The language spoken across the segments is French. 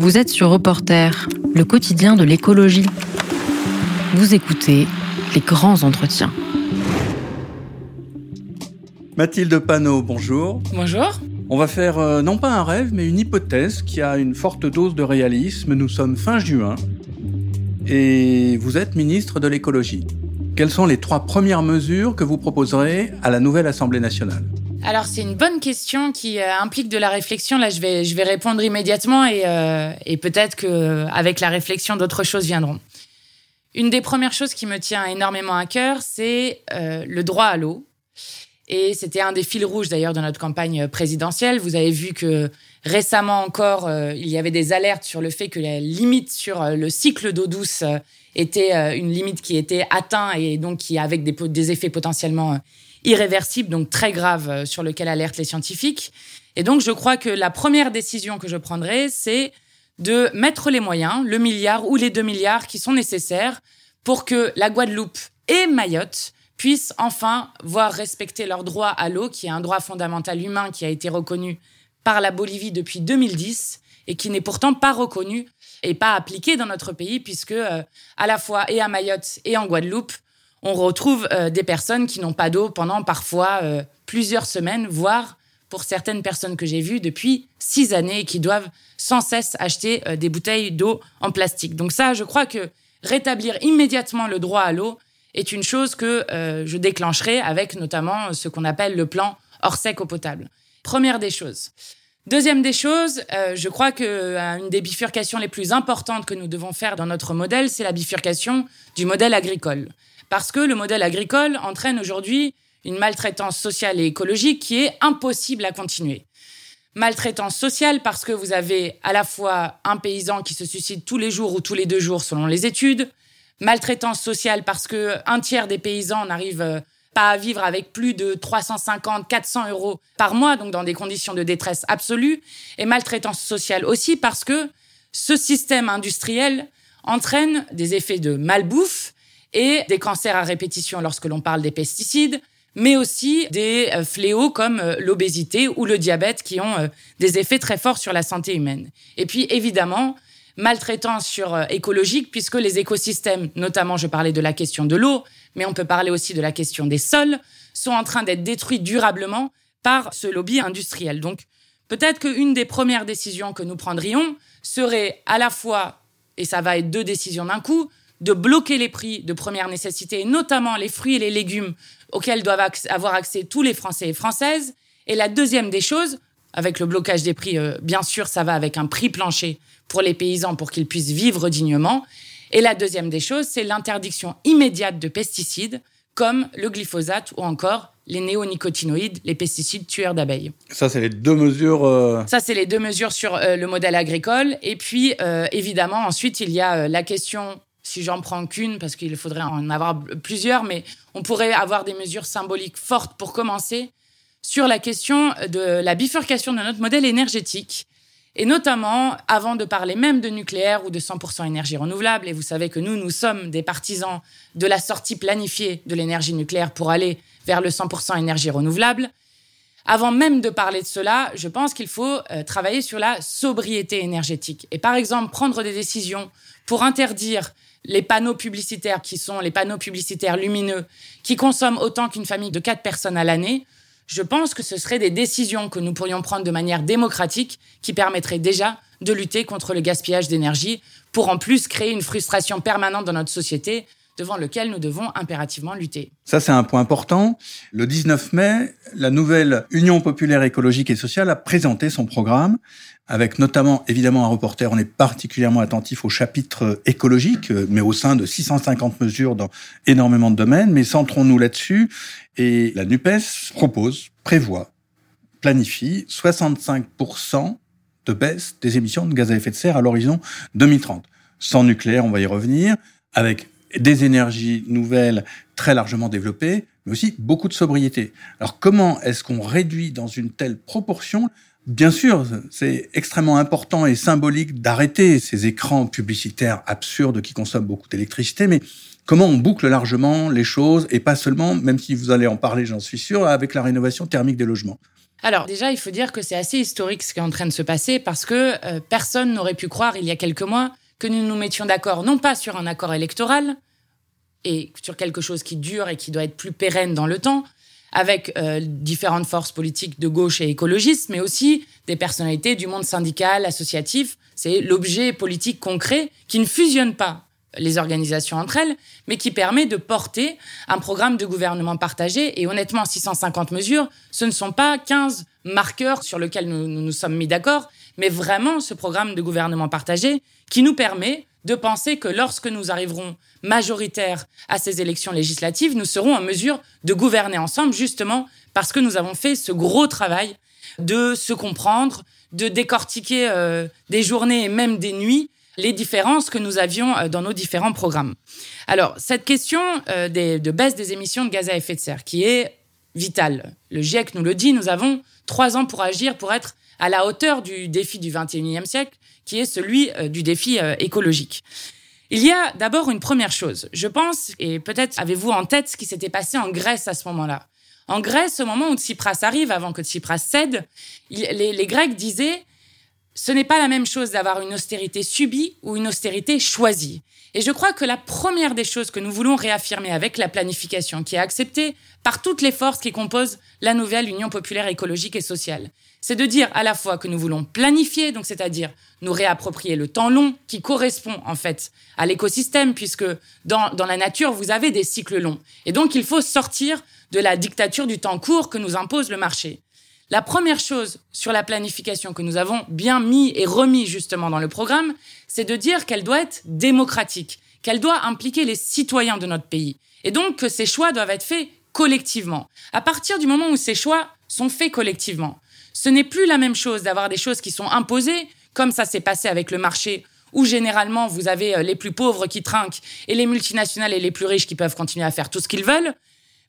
Vous êtes sur Reporter, le quotidien de l'écologie. Vous écoutez les grands entretiens. Mathilde Panot, bonjour. Bonjour. On va faire euh, non pas un rêve, mais une hypothèse qui a une forte dose de réalisme. Nous sommes fin juin et vous êtes ministre de l'écologie. Quelles sont les trois premières mesures que vous proposerez à la nouvelle Assemblée nationale? Alors c'est une bonne question qui euh, implique de la réflexion. Là, je vais, je vais répondre immédiatement et, euh, et peut-être qu'avec la réflexion, d'autres choses viendront. Une des premières choses qui me tient énormément à cœur, c'est le droit à l'eau. Et c'était un des fils rouges d'ailleurs de notre campagne présidentielle. Vous avez vu que récemment encore, euh, il y avait des alertes sur le fait que la limite sur euh, le cycle d'eau douce euh, était une limite qui était atteinte et donc qui avec des, des effets potentiellement irréversibles, donc très graves, sur lequel alertent les scientifiques. Et donc je crois que la première décision que je prendrai, c'est de mettre les moyens, le milliard ou les deux milliards qui sont nécessaires pour que la Guadeloupe et Mayotte puissent enfin voir respecter leur droit à l'eau, qui est un droit fondamental humain qui a été reconnu par la Bolivie depuis 2010 et qui n'est pourtant pas reconnu et pas appliqué dans notre pays, puisque euh, à la fois et à Mayotte et en Guadeloupe, on retrouve euh, des personnes qui n'ont pas d'eau pendant parfois euh, plusieurs semaines, voire pour certaines personnes que j'ai vues depuis six années qui doivent sans cesse acheter des bouteilles d'eau en plastique. Donc ça, je crois que rétablir immédiatement le droit à l'eau, est une chose que euh, je déclencherai avec notamment ce qu'on appelle le plan hors sec eau potable. Première des choses. Deuxième des choses, euh, je crois que euh, des bifurcations les plus importantes que nous devons faire dans notre modèle, c'est la bifurcation du modèle agricole. Parce que le modèle agricole entraîne aujourd'hui une maltraitance sociale et écologique qui est impossible à continuer. Maltraitance sociale parce que vous avez à la fois un paysan qui se suicide tous les jours ou tous les deux jours selon les études, maltraitance sociale parce que un tiers des paysans n'arrivent euh, pas à vivre avec plus de 350, 400 euros par mois, donc dans des conditions de détresse absolue, et maltraitance sociale aussi parce que ce système industriel entraîne des effets de malbouffe et des cancers à répétition lorsque l'on parle des pesticides, mais aussi des euh, fléaux comme euh, l'obésité ou le diabète qui ont des effets très forts sur la santé humaine. Et puis évidemment, maltraitance sur euh, écologique, puisque les écosystèmes, notamment je parlais de la question de l'eau, mais on peut parler aussi de la question des sols, sont en train d'être détruits durablement par ce lobby industriel. Donc peut-être qu'une des premières décisions que nous prendrions serait à la fois, et ça va être deux décisions d'un coup, de bloquer les prix de première nécessité, notamment les fruits et les légumes auxquels doivent avoir accès tous les Français et Françaises. Et la deuxième des choses, avec le blocage des prix, euh, bien sûr, ça va avec un prix plancher pour les paysans pour qu'ils puissent vivre dignement. Et la deuxième des choses, c'est l'interdiction immédiate de pesticides comme le glyphosate ou encore les néonicotinoïdes, les pesticides tueurs d'abeilles. Ça, c'est les deux mesures. Euh, Ça, c'est les deux mesures sur euh, le modèle agricole. Et puis, évidemment, ensuite, il y a la question, si j'en prends qu'une, parce qu'il faudrait en avoir plusieurs, mais on pourrait avoir des mesures symboliques fortes pour commencer sur la question de la bifurcation de notre modèle énergétique et notamment, avant de parler même de nucléaire ou de 100% énergie renouvelable, et vous savez que nous, nous sommes des partisans de la sortie planifiée de l'énergie nucléaire pour aller vers le 100% énergie renouvelable, avant même de parler de cela, je pense qu'il faut euh, travailler sur la sobriété énergétique. Et par exemple, prendre des décisions pour interdire les panneaux publicitaires qui sont les panneaux publicitaires lumineux, qui consomment autant qu'une famille de quatre personnes à l'année, je pense que ce seraient des décisions que nous pourrions prendre de manière démocratique qui permettraient déjà de lutter contre le gaspillage d'énergie pour en plus créer une frustration permanente dans notre société devant lequel nous devons impérativement lutter. Ça, c'est un point important. Le 19 mai, la nouvelle Union populaire écologique et sociale a présenté son programme avec notamment évidemment un reporter. On est particulièrement attentif au chapitre écologique, euh, mais au sein de 650 mesures dans énormément de domaines. Mais centrons-nous là-dessus. Et la NUPES propose, prévoit, planifie 65% de baisse des émissions de gaz à effet de serre à l'horizon 2030. Sans nucléaire, on va y revenir, avec des énergies nouvelles très largement développées, mais aussi beaucoup de sobriété. Alors comment est-ce qu'on réduit dans une telle proportion Bien sûr, c'est extrêmement important et symbolique d'arrêter ces écrans publicitaires absurdes qui consomment beaucoup d'électricité, mais comment on boucle largement les choses et pas seulement, même si vous allez en parler, j'en suis sûr, avec la rénovation thermique des logements. alors déjà, il faut dire que c'est assez historique ce qui est en train de se passer parce que euh, personne n'aurait pu croire il y a quelques mois que nous nous mettions d'accord non pas sur un accord électoral et sur quelque chose qui dure et qui doit être plus pérenne dans le temps, avec euh, différentes forces politiques de gauche et écologistes, mais aussi des personnalités du monde syndical, associatif. C'est l'objet politique concret qui ne fusionne pas les organisations entre elles, mais qui permet de porter un programme de gouvernement partagé. Et honnêtement, 650 mesures, ce ne sont pas 15 marqueurs sur lesquels nous nous, sommes mis d'accord, mais vraiment ce programme de gouvernement partagé qui nous permet de penser que lorsque nous arriverons majoritaires à ces élections législatives, nous serons en mesure de gouverner ensemble, justement parce que nous avons fait ce gros travail de se comprendre, de décortiquer euh, des journées et même des nuits les différences que nous avions euh, dans nos différents programmes. Alors, cette question euh, de baisse des émissions de gaz à effet de serre, qui est vitale, le GIEC nous le dit, nous avons trois ans pour agir, pour être à la hauteur du défi du 21e siècle, qui est celui euh, du défi écologique. Il y a d'abord une première chose, je pense, et peut-être avez-vous en tête ce qui s'était passé en Grèce à ce moment-là. En Grèce, au moment où Tsipras arrive, avant que Tsipras cède, les Grecs disaient ce n'est pas la même chose d'avoir une austérité subie ou une austérité choisie. Et je crois que la première des choses que nous voulons réaffirmer avec la planification, qui est acceptée par toutes les forces qui composent la nouvelle Union populaire écologique et sociale, c'est de dire à la fois que nous voulons planifier, donc c'est-à-dire nous réapproprier le temps long qui correspond en fait à l'écosystème, puisque dans, dans la nature, vous avez des cycles longs. Et donc il faut sortir de la dictature du temps court que nous impose le marché. La première chose sur la planification que nous avons bien mis et remis justement dans le programme, c'est de dire qu'elle doit être démocratique, qu'elle doit impliquer les citoyens de notre pays, et donc que ces choix doivent être faits collectivement. À partir du moment où ces choix sont faits collectivement, ce n'est plus la même chose d'avoir des choses qui sont imposées, comme ça s'est passé avec le marché où généralement vous avez euh, les plus pauvres qui trinquent et les multinationales et les plus riches qui peuvent continuer à faire tout ce qu'ils veulent.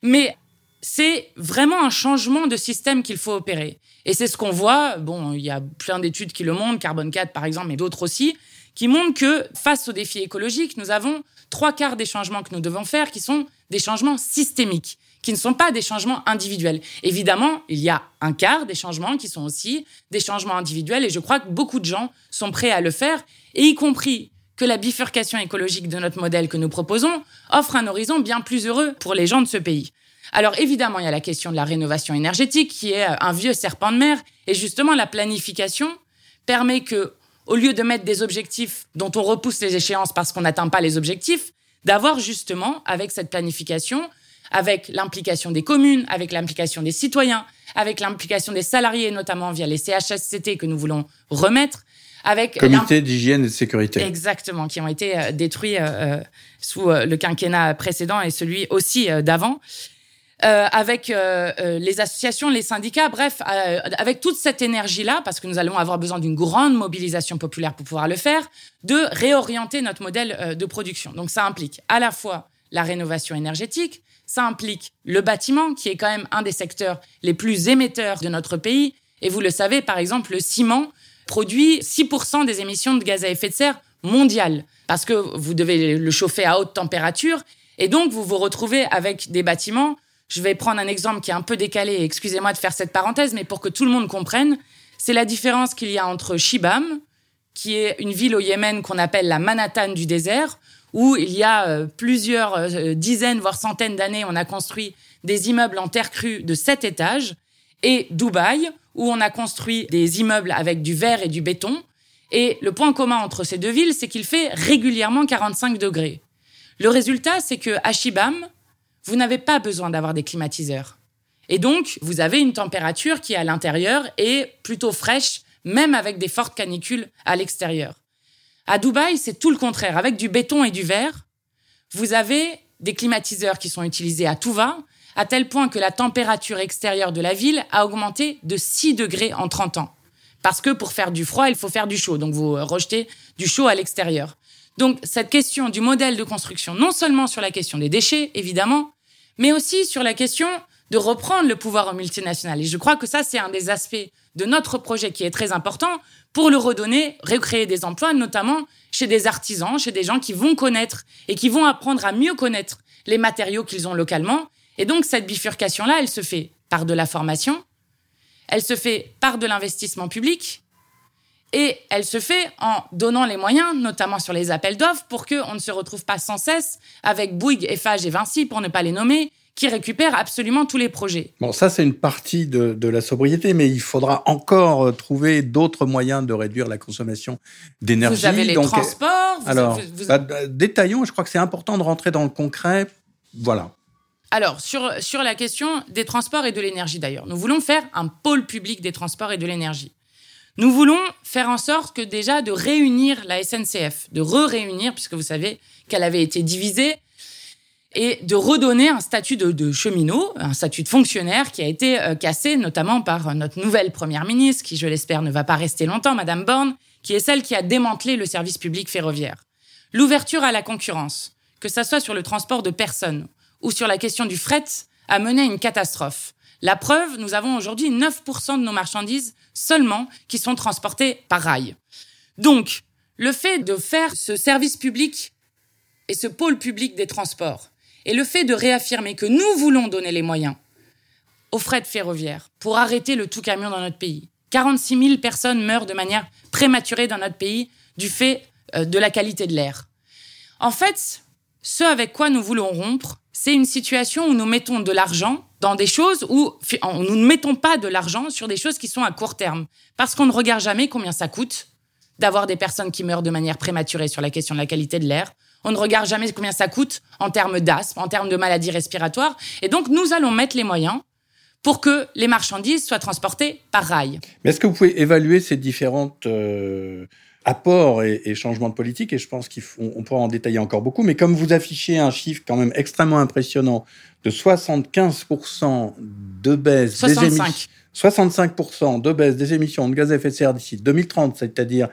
Mais c'est vraiment un changement de système qu'il faut opérer. Et c'est ce qu'on voit, bon, il y a plein d'études qui le montrent, Carbone 4 par exemple, mais d'autres aussi, qui montrent que face aux défis écologiques, nous avons trois quarts des changements que nous devons faire qui sont des changements systémiques, qui ne sont pas des changements individuels. Évidemment, il y a un quart des changements qui sont aussi des changements individuels, et je crois que beaucoup de gens sont prêts à le faire, et y compris que la bifurcation écologique de notre modèle que nous proposons offre un horizon bien plus heureux pour les gens de ce pays. Alors évidemment, il y a la question de la rénovation énergétique qui est un vieux serpent de mer et justement la planification permet que au lieu de mettre des objectifs dont on repousse les échéances parce qu'on n'atteint pas les objectifs, d'avoir justement avec cette planification avec l'implication des communes, avec l'implication des citoyens, avec l'implication des salariés, notamment via les CHSCT que nous voulons remettre, avec comité d'hygiène et de sécurité. Exactement, qui ont été euh, détruits euh, sous le quinquennat précédent et celui aussi d'avant. Euh, avec euh, euh, les associations, les syndicats, bref, avec toute cette énergie-là, parce que nous allons avoir besoin d'une grande mobilisation populaire pour pouvoir le faire, de réorienter notre modèle de production. Donc ça implique à la fois la rénovation énergétique, ça implique le bâtiment, qui est quand même un des secteurs les plus émetteurs de notre pays. Et vous le savez, par exemple, le ciment produit 6% des émissions de gaz à effet de serre mondiales, parce que vous devez le chauffer à haute température. Et donc, vous vous retrouvez avec des bâtiments je vais prendre un exemple qui est un peu décalé, excusez-moi de faire cette parenthèse, mais pour que tout le monde comprenne, c'est la différence qu'il y a entre Shibam, qui est une ville au Yémen qu'on appelle la Manhattan du désert, où il y a euh, plusieurs euh, dizaines, voire centaines d'années, on a construit des immeubles en terre crue de sept étages, et Dubaï, où on a construit des immeubles avec du verre et du béton. Et le point commun entre ces deux villes, c'est qu'il fait régulièrement 45 degrés. Le résultat, c'est que à Shibam, vous n'avez pas besoin d'avoir des climatiseurs. Et donc, vous avez une température qui, à l'intérieur, est plutôt fraîche, même avec des fortes canicules à l'extérieur. À Dubaï, c'est tout le contraire. Avec du béton et du verre, vous avez des climatiseurs qui sont utilisés à tout va, à tel point que la température extérieure de la ville a augmenté de 6 degrés en 30 ans. Parce que pour faire du froid, il faut faire du chaud. Donc vous rejetez du chaud à l'extérieur. Donc cette question du modèle de construction, non seulement sur la question des déchets, évidemment, mais aussi sur la question de reprendre le pouvoir au multinational. Et je crois que ça, c'est un des aspects de notre projet qui est très important pour le redonner, recréer des emplois, notamment chez des artisans, chez des gens qui vont connaître et qui vont apprendre à mieux connaître les matériaux qu'ils ont localement. Et donc, cette bifurcation-là, elle se fait par de la formation, elle se fait par de l'investissement public et elle se fait en donnant les moyens, notamment sur les appels d'offres, pour qu'on ne se retrouve pas sans cesse avec Bouygues, Eiffage et Vinci, pour ne pas les nommer, qui récupèrent absolument tous les projets. Bon, ça c'est une partie de, la sobriété, mais il faudra encore euh, trouver d'autres moyens de réduire la consommation d'énergie. Vous avez les transports. alors, bah, détaillons. Je crois que c'est important de rentrer dans le concret. Voilà. Alors, sur, sur la question des transports et de l'énergie d'ailleurs, nous voulons faire un pôle public des transports et de l'énergie. Nous voulons faire en sorte que déjà de réunir la SNCF, de re-réunir, puisque vous savez qu'elle avait été divisée, et de redonner un statut de, cheminot, un statut de fonctionnaire qui a été euh, cassé notamment par notre nouvelle première ministre, qui je l'espère ne va pas rester longtemps, Madame Borne, qui est celle qui a démantelé le service public ferroviaire. L'ouverture à la concurrence, que ce soit sur le transport de personnes ou sur la question du fret, a mené à une catastrophe. La preuve, nous avons aujourd'hui 9% de nos marchandises seulement qui sont transportées par rail. Donc, le fait de faire ce service public et ce pôle public des transports, et le fait de réaffirmer que nous voulons donner les moyens aux frais ferroviaires pour arrêter le tout camion dans notre pays. 46 000 personnes meurent de manière prématurée dans notre pays du fait euh, de la qualité de l'air. En fait, ce avec quoi nous voulons rompre, c'est une situation où nous mettons de l'argent dans des choses où nous ne mettons pas de l'argent sur des choses qui sont à court terme. Parce qu'on ne regarde jamais combien ça coûte d'avoir des personnes qui meurent de manière prématurée sur la question de la qualité de l'air. On ne regarde jamais combien ça coûte en termes d'asthme, en termes de maladies respiratoires. Et donc, nous allons mettre les moyens pour que les marchandises soient transportées par rail. Mais est-ce que vous pouvez évaluer ces différents euh, apports et, changements de politique Et je pense qu'on pourra en détailler encore beaucoup. Mais comme vous affichez un chiffre quand même extrêmement impressionnant de 75% de baisse des émissions... 65% de baisse des émissions de gaz à effet de serre d'ici 2030, c'est-à-dire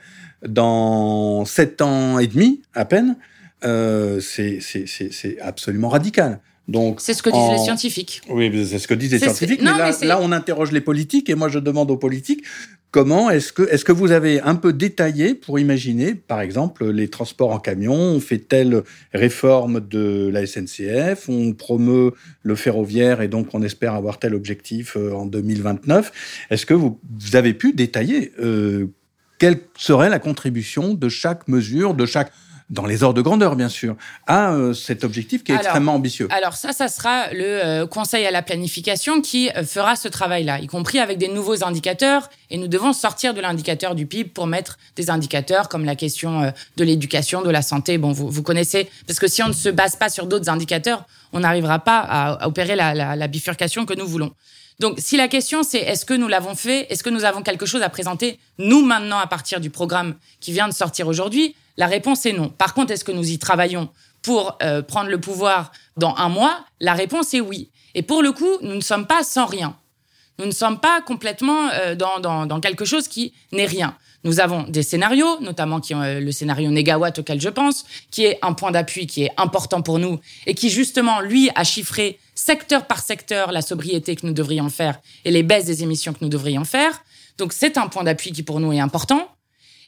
dans 7 ans et demi à peine, euh, c'est absolument radical. Donc, c'est ce que disent les scientifiques. Oui, c'est ce que disent les scientifiques. Mais, là, là, on interroge les politiques et moi, je demande aux politiques comment est-ce que est-ce que vous avez un peu détaillé pour imaginer, par exemple, les transports en camion. On fait telle réforme de la SNCF, on promeut le ferroviaire et donc on espère avoir tel objectif euh, en 2029. Est-ce que vous, vous, avez pu détailler euh, quelle serait la contribution de chaque mesure, de chaque dans les ordres de grandeur, bien sûr, à euh, cet objectif qui est extrêmement ambitieux. Alors ça, ça sera le euh, Conseil à la planification qui euh, fera ce travail-là, y compris avec des nouveaux indicateurs. Et nous devons sortir de l'indicateur du PIB pour mettre des indicateurs comme la question de l'éducation, de la santé. Bon, vous, vous connaissez, parce que si on ne se base pas sur d'autres indicateurs, on n'arrivera pas à, opérer la, la, la bifurcation que nous voulons. Donc, si la question c'est est-ce que nous l'avons fait, est-ce que nous avons quelque chose à présenter, nous maintenant, à partir du programme qui vient de sortir aujourd'hui, la réponse est non. Par contre, est-ce que nous y travaillons pour euh, prendre le pouvoir dans un mois? La réponse est oui. Et pour le coup, nous ne sommes pas sans rien. Nous ne sommes pas complètement euh, dans, quelque chose qui n'est rien. Nous avons des scénarios, notamment qui euh, le scénario négawatt auquel je pense, qui est un point d'appui qui est important pour nous et qui justement, lui, a chiffré secteur par secteur la sobriété que nous devrions faire et les baisses des émissions que nous devrions faire. Donc c'est un point d'appui qui pour nous est important.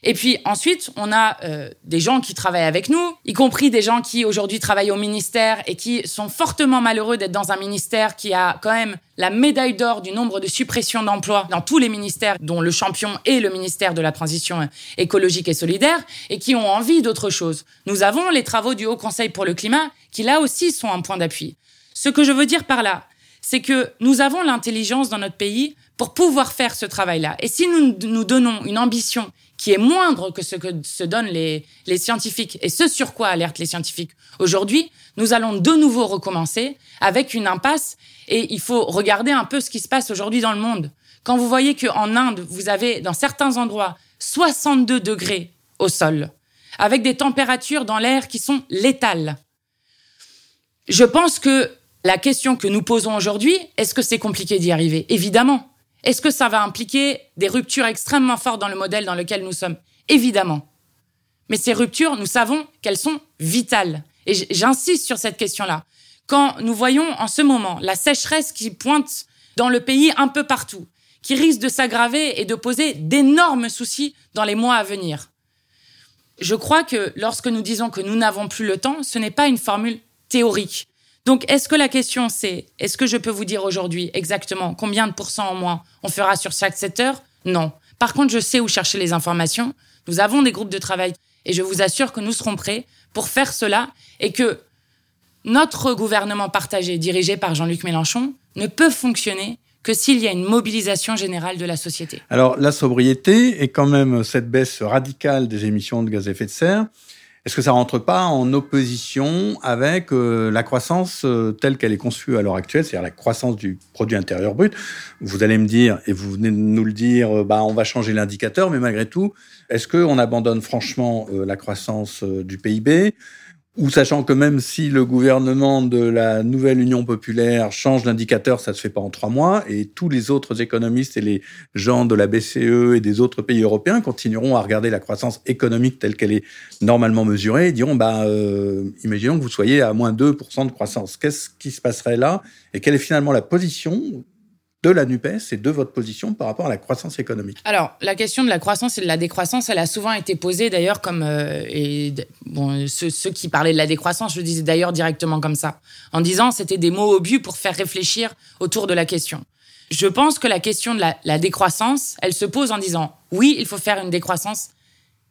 Et puis ensuite, on a euh, des gens qui travaillent avec nous, y compris des gens qui aujourd'hui travaillent au ministère et qui sont fortement malheureux d'être dans un ministère qui a quand même la médaille d'or du nombre de suppressions d'emplois dans tous les ministères, dont le champion est le ministère de la Transition écologique et solidaire, et qui ont envie d'autre chose. Nous avons les travaux du Haut Conseil pour le climat, qui là aussi sont un point d'appui. Ce que je veux dire par là, c'est que nous avons l'intelligence dans notre pays pour pouvoir faire ce travail-là. Et si nous nous donnons une ambition qui est moindre que ce que se donnent les, les scientifiques et ce sur quoi alertent les scientifiques aujourd'hui, nous allons de nouveau recommencer avec une impasse et il faut regarder un peu ce qui se passe aujourd'hui dans le monde. Quand vous voyez qu'en Inde, vous avez dans certains endroits 62 degrés au sol, avec des températures dans l'air qui sont létales. Je pense que la question que nous posons aujourd'hui, est-ce que c'est compliqué d'y arriver? Évidemment. Est-ce que ça va impliquer des ruptures extrêmement fortes dans le modèle dans lequel nous sommes? Évidemment. Mais ces ruptures, nous savons qu'elles sont vitales. Et j'insiste sur cette question-là. Quand nous voyons en ce moment la sécheresse qui pointe dans le pays un peu partout, qui risque de s'aggraver et de poser d'énormes soucis dans les mois à venir, je crois que lorsque nous disons que nous n'avons plus le temps, ce n'est pas une formule théorique. Donc, est-ce que la question c'est, est-ce que je peux vous dire aujourd'hui exactement combien de pourcents en moins on fera sur chaque secteur? Non. Par contre, je sais où chercher les informations. Nous avons des groupes de travail et je vous assure que nous serons prêts pour faire cela et que notre gouvernement partagé, dirigé par Jean-Luc Mélenchon, ne peut fonctionner que s'il y a une mobilisation générale de la société. Alors, la sobriété et quand même cette baisse radicale des émissions de gaz à effet de serre, est-ce que ça rentre pas en opposition avec euh, la croissance euh, telle qu'elle est conçue à l'heure actuelle, c'est-à-dire la croissance du produit intérieur brut? Vous allez me dire, et vous venez de nous le dire, euh, bah on va changer l'indicateur, mais malgré tout, est-ce qu'on abandonne franchement la croissance du PIB ou sachant que même si le gouvernement de la nouvelle Union populaire change d'indicateur, ça se fait pas en trois mois, et tous les autres économistes et les gens de la BCE et des autres pays européens continueront à regarder la croissance économique telle qu'elle est normalement mesurée et diront, bah, euh, imaginons que vous soyez à moins 2% de croissance. Qu'est-ce qui se passerait là? Et quelle est finalement la position de la NUPES et de votre position par rapport à la croissance économique Alors, la question de la croissance et de la décroissance, elle a souvent été posée d'ailleurs comme... Euh, bon, ceux, qui parlaient de la décroissance, je le disais d'ailleurs directement comme ça, en disant c'était des mots au but pour faire réfléchir autour de la question. Je pense que la question de la, décroissance, elle se pose en disant oui, il faut faire une décroissance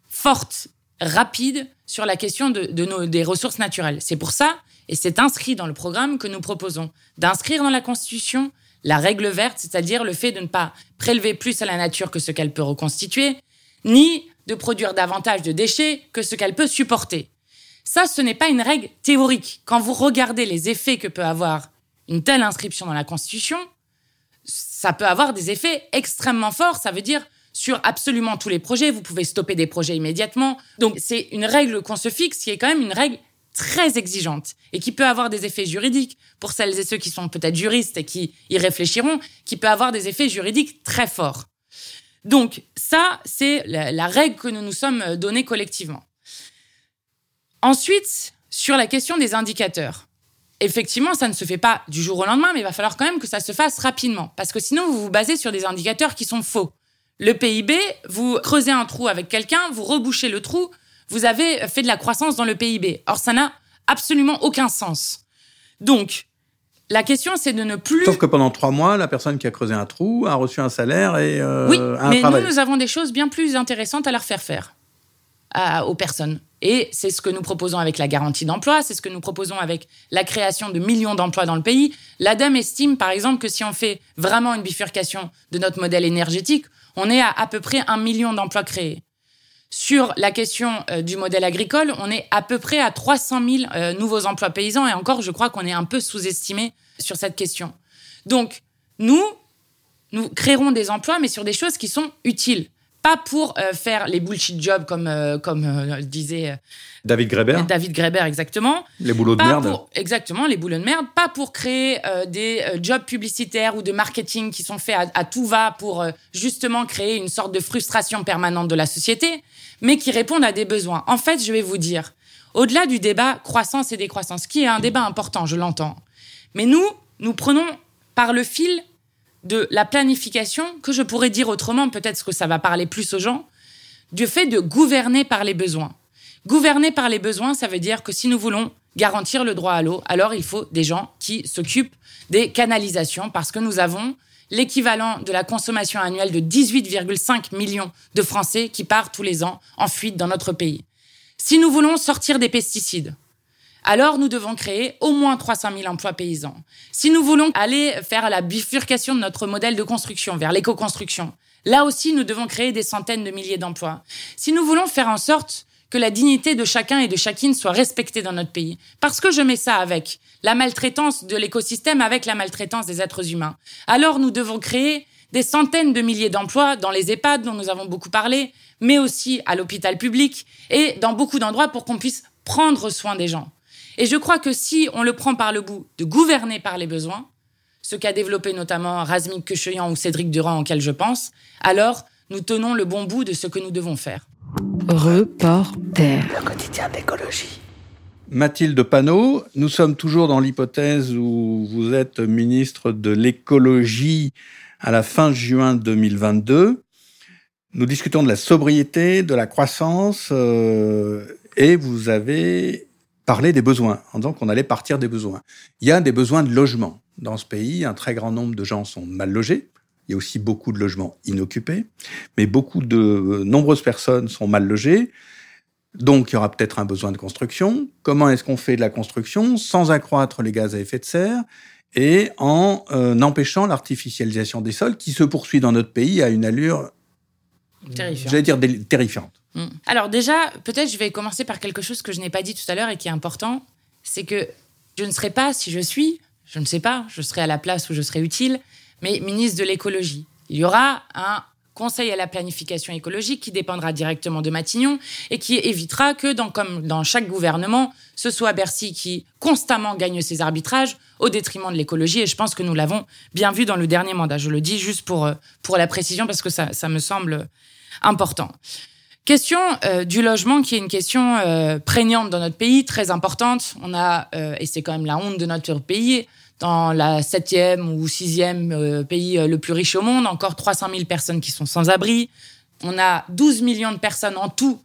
forte, rapide sur la question de nos, des ressources naturelles. C'est pour ça, et c'est inscrit dans le programme que nous proposons, d'inscrire dans la Constitution la règle verte, c'est-à-dire le fait de ne pas prélever plus à la nature que ce qu'elle peut reconstituer, ni de produire davantage de déchets que ce qu'elle peut supporter. Ça, ce n'est pas une règle théorique. Quand vous regardez les effets que peut avoir une telle inscription dans la Constitution, ça peut avoir des effets extrêmement forts. Ça veut dire sur absolument tous les projets, vous pouvez stopper des projets immédiatement. Donc c'est une règle qu'on se fixe qui est quand même une règle très exigeante et qui peut avoir des effets juridiques pour celles et ceux qui sont peut-être juristes et qui y réfléchiront, qui peut avoir des effets juridiques très forts. Donc ça, c'est la, règle que nous nous sommes donnée collectivement. Ensuite, sur la question des indicateurs. Effectivement, ça ne se fait pas du jour au lendemain, mais il va falloir quand même que ça se fasse rapidement, parce que sinon, vous vous basez sur des indicateurs qui sont faux. Le PIB, vous creusez un trou avec quelqu'un, vous rebouchez le trou, vous avez fait de la croissance dans le PIB. Or, ça n'a absolument aucun sens. Donc, la question, c'est de ne plus. Sauf que pendant trois mois, la personne qui a creusé un trou a reçu un salaire et euh, oui, mais nous, nous avons des choses bien plus intéressantes à leur faire faire aux personnes. Et c'est ce que nous proposons avec la garantie d'emploi, c'est ce que nous proposons avec la création de millions d'emplois dans le pays. L'ADEME estime, par exemple, que si on fait vraiment une bifurcation de notre modèle énergétique, on est à à peu près un million d'emplois créés. Sur la question euh, du modèle agricole, on est à peu près à 300 000 euh, nouveaux emplois paysans et encore, je crois qu'on est un peu sous-estimé sur cette question. Donc, nous, nous créerons des emplois, mais sur des choses qui sont utiles. Pas pour euh, faire les bullshit jobs comme, comme disait David Greber. David Greber, exactement. Les boulots de merde. exactement, les boulots de merde. Pas pour créer des jobs publicitaires ou de marketing qui sont faits à, à tout va pour justement créer une sorte de frustration permanente de la société mais qui répondent à des besoins. En fait, je vais vous dire, au-delà du débat croissance et décroissance, qui est un débat important, je l'entends, mais nous, nous prenons par le fil de la planification, que je pourrais dire autrement, peut-être que ça va parler plus aux gens, du fait de gouverner par les besoins. Gouverner par les besoins, ça veut dire que si nous voulons garantir le droit à l'eau, alors il faut des gens qui s'occupent des canalisations, parce que nous avons l'équivalent de la consommation annuelle de 18,5 millions de Français qui partent tous les ans en fuite dans notre pays. Si nous voulons sortir des pesticides, alors nous devons créer au moins 300 000 emplois paysans. Si nous voulons aller faire la bifurcation de notre modèle de construction vers l'éco-construction, là aussi nous devons créer des centaines de milliers d'emplois. Si nous voulons faire en sorte que la dignité de chacun et de chacune soit respectée dans notre pays. Parce que je mets ça avec la maltraitance de l'écosystème, avec la maltraitance des êtres humains. Alors nous devons créer des centaines de milliers d'emplois dans les EHPAD dont nous avons beaucoup parlé, mais aussi à l'hôpital public et dans beaucoup d'endroits pour qu'on puisse prendre soin des gens. Et je crois que si on le prend par le bout de gouverner par les besoins, ce qu'a développé notamment Razmik Kecheyan ou Cédric Durand auquel je pense, alors nous tenons le bon bout de ce que nous devons faire. Reporter. Le quotidien d'écologie. Mathilde Panot, nous sommes toujours dans l'hypothèse où vous êtes ministre de l'écologie à la fin juin 2022. Nous discutons de la sobriété, de la croissance, euh, et vous avez parler des besoins, en disant qu'on allait partir des besoins. Il y a des besoins de logement. Dans ce pays, un très grand nombre de gens sont mal logés. Il y a aussi beaucoup de logements inoccupés, mais beaucoup de euh, nombreuses personnes sont mal logées. Donc, il y aura peut-être un besoin de construction. Comment est-ce qu'on fait de la construction sans accroître les gaz à effet de serre et en euh, empêchant l'artificialisation des sols qui se poursuit dans notre pays à une allure, j'allais dire, terrifiante. Mm. Alors déjà, peut-être je vais commencer par quelque chose que je n'ai pas dit tout à l'heure et qui est important, c'est que je ne serai pas, si je suis, je ne sais pas, je serai à la place où je serai utile, mais ministre de l'écologie. Il y aura un conseil à la planification écologique qui dépendra directement de Matignon et qui évitera que, comme dans chaque gouvernement, ce soit Bercy qui constamment gagne ses arbitrages au détriment de l'écologie. Et je pense que nous l'avons bien vu dans le dernier mandat. Je le dis juste pour, euh, pour la précision parce que ça, ça me semble important. Question euh, du logement qui est une question euh, prégnante dans notre pays, très importante. On a, et c'est quand même la honte de notre pays, dans la septième ou sixième pays le plus riche au monde, encore 300 000 personnes qui sont sans abri. On a 12 millions de personnes en tout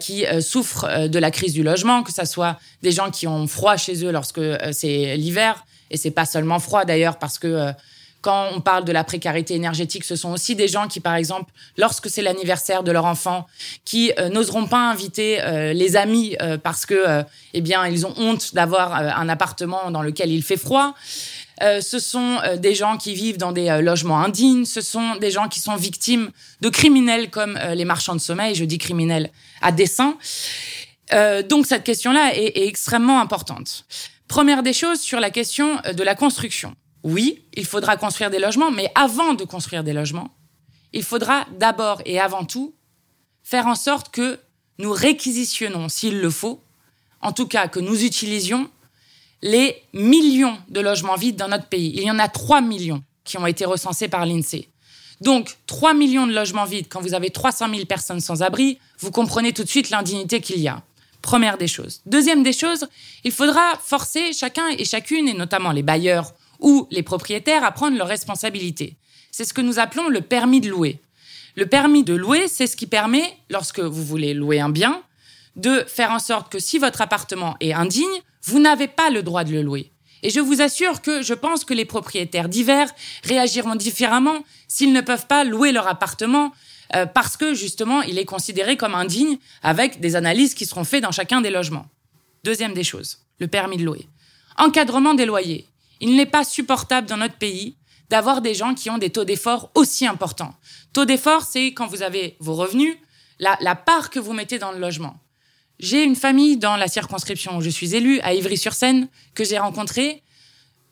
qui souffrent de la crise du logement, que ce soit des gens qui ont froid chez eux lorsque c'est l'hiver, et c'est pas seulement froid d'ailleurs parce que quand on parle de la précarité énergétique, ce sont aussi des gens qui, par exemple, lorsque c'est l'anniversaire de leur enfant, qui euh, n'oseront pas inviter euh, les amis euh, parce que, eh bien, ils ont honte d'avoir un appartement dans lequel il fait froid. ce sont des gens qui vivent dans des logements indignes. Ce sont des gens qui sont victimes de criminels comme les marchands de sommeil. Je dis criminels à dessein. donc cette question-là est extrêmement importante. Première des choses sur la question de la construction oui, il faudra construire des logements, mais avant de construire des logements, il faudra d'abord et avant tout faire en sorte que nous réquisitionnons, s'il le faut, en tout cas que nous utilisions les millions de logements vides dans notre pays. Il y en a 3 millions qui ont été recensés par l'INSEE. Donc, 3 millions de logements vides, quand vous avez 300 000 personnes sans abri, vous comprenez tout de suite l'indignité qu'il y a. Première des choses. Deuxième des choses, il faudra forcer chacun et chacune, et notamment les bailleurs ou les propriétaires à prendre leurs responsabilités. C'est ce que nous appelons le permis de louer. Le permis de louer, c'est ce qui permet, lorsque vous voulez louer un bien, de faire en sorte que si votre appartement est indigne, vous n'avez pas le droit de le louer. Et je vous assure que je pense que les propriétaires divers réagiront différemment s'ils ne peuvent pas louer leur appartement euh, parce que justement il est considéré comme indigne avec des analyses qui seront faites dans chacun des logements. Deuxième des choses, le permis de louer. Encadrement des loyers. Il n'est pas supportable dans notre pays d'avoir des gens qui ont des taux d'effort aussi importants. Taux d'effort, c'est quand vous avez vos revenus, la, part que vous mettez dans le logement. J'ai une famille dans la circonscription où je suis élue, à Ivry-sur-Seine, que j'ai rencontrée.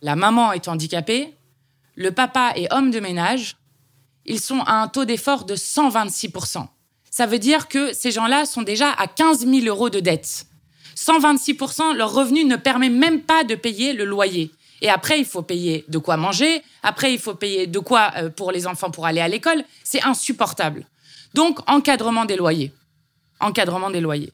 La maman est handicapée, le papa est homme de ménage. Ils sont à un taux d'effort de 126%. Ça veut dire que ces gens-là sont déjà à 15 000 euros de dette. 126%, leur revenu ne permet même pas de payer le loyer. Et après, il faut payer de quoi manger. Après, il faut payer de quoi euh, pour les enfants pour aller à l'école. C'est insupportable. Donc, encadrement des loyers. Encadrement des loyers.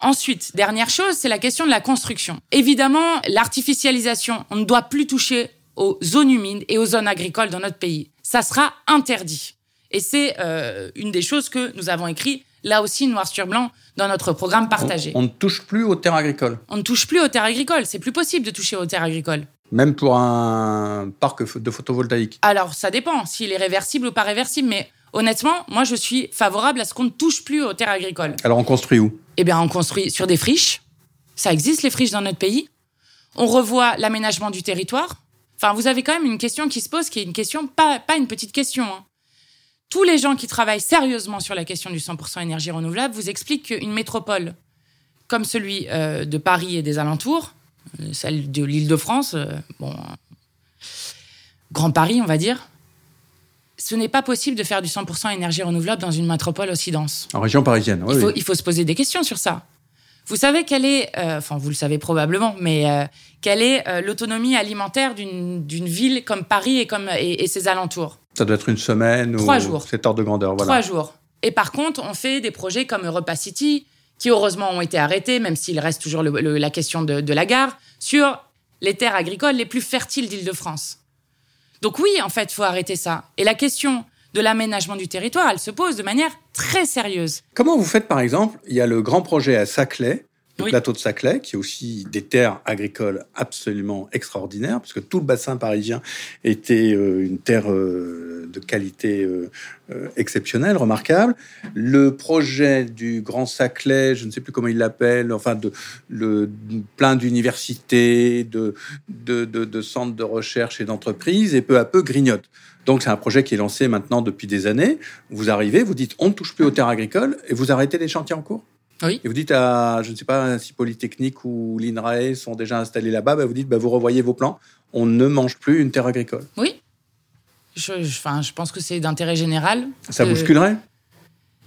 Ensuite, dernière chose, c'est la question de la construction. Évidemment, l'artificialisation, on ne doit plus toucher aux zones humides et aux zones agricoles dans notre pays. Ça sera interdit. Et c'est euh, une des choses que nous avons écrit là aussi noir sur blanc dans notre programme partagé. On, ne touche plus aux terres agricoles. On ne touche plus aux terres agricoles. C'est plus possible de toucher aux terres agricoles. Même pour un parc de photovoltaïque. Alors ça dépend s'il est réversible ou pas réversible, mais honnêtement, moi je suis favorable à ce qu'on ne touche plus aux terres agricoles. Alors on construit où? Eh bien, on construit sur des friches. Ça existe les friches dans notre pays. On revoit l'aménagement du territoire. Enfin, vous avez quand même une question qui se pose, qui est une question pas pas une petite question. Hein tous les gens qui travaillent sérieusement sur la question du 100% énergie renouvelable vous expliquent qu'une métropole comme celui euh, de Paris et des alentours, euh, celle de l'Île-de-France, euh, bon, Grand Paris, on va dire, ce n'est pas possible de faire du 100% énergie renouvelable dans une métropole aussi dense. En région parisienne, oui. Il faut, il faut se poser des questions sur ça. Vous savez quelle est, enfin vous le savez probablement, mais quelle est l'autonomie alimentaire d'une ville comme Paris et, comme, et ses alentours? Ça doit être une semaine Trois ou jours. ordre de grandeur. Voilà. Trois jours. Et par contre, on fait des projets comme Europa City, qui heureusement ont été arrêtés, même s'il reste toujours la question de, la gare, sur les terres agricoles les plus fertiles d'Île-de-France. Donc oui, en fait, il faut arrêter ça. Et la question de l'aménagement du territoire, elle se pose de manière très sérieuse. Comment vous faites, par exemple Il y a le grand projet à Saclay, le plateau de Saclay, qui est aussi des terres agricoles absolument extraordinaires, puisque tout le bassin parisien était euh, une terre euh, de qualité euh, exceptionnelle, remarquable. Le projet du Grand Saclay, je ne sais plus comment il l'appelle, enfin, de, le, plein d'universités, de, de centres de recherche et d'entreprises, et peu à peu grignote. Donc c'est un projet qui est lancé maintenant depuis des années. Vous arrivez, vous dites on ne touche plus aux terres agricoles et vous arrêtez les chantiers en cours? Oui. Et vous dites à, je ne sais pas si Polytechnique ou l'INRAE sont déjà installés là-bas, bah, vous dites bah, vous revoyez vos plans. On ne mange plus une terre agricole. Oui. Je, enfin, je pense que c'est d'intérêt général. Ça bousculerait?